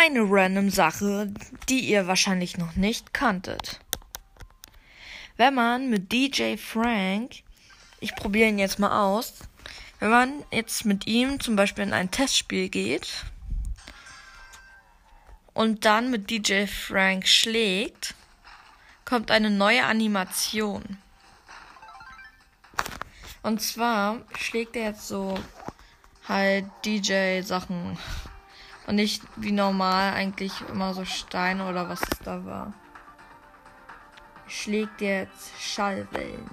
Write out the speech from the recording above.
eine random Sache, die ihr wahrscheinlich noch nicht kanntet. Wenn man mit DJ Frank, ich probiere ihn jetzt mal aus, wenn man jetzt mit ihm zum Beispiel in ein Testspiel geht und dann mit DJ Frank schlägt, kommt eine neue Animation. Und zwar schlägt er jetzt so halt DJ-Sachen. Und nicht wie normal eigentlich immer so Steine oder was es da war. Schlägt jetzt Schallwellen.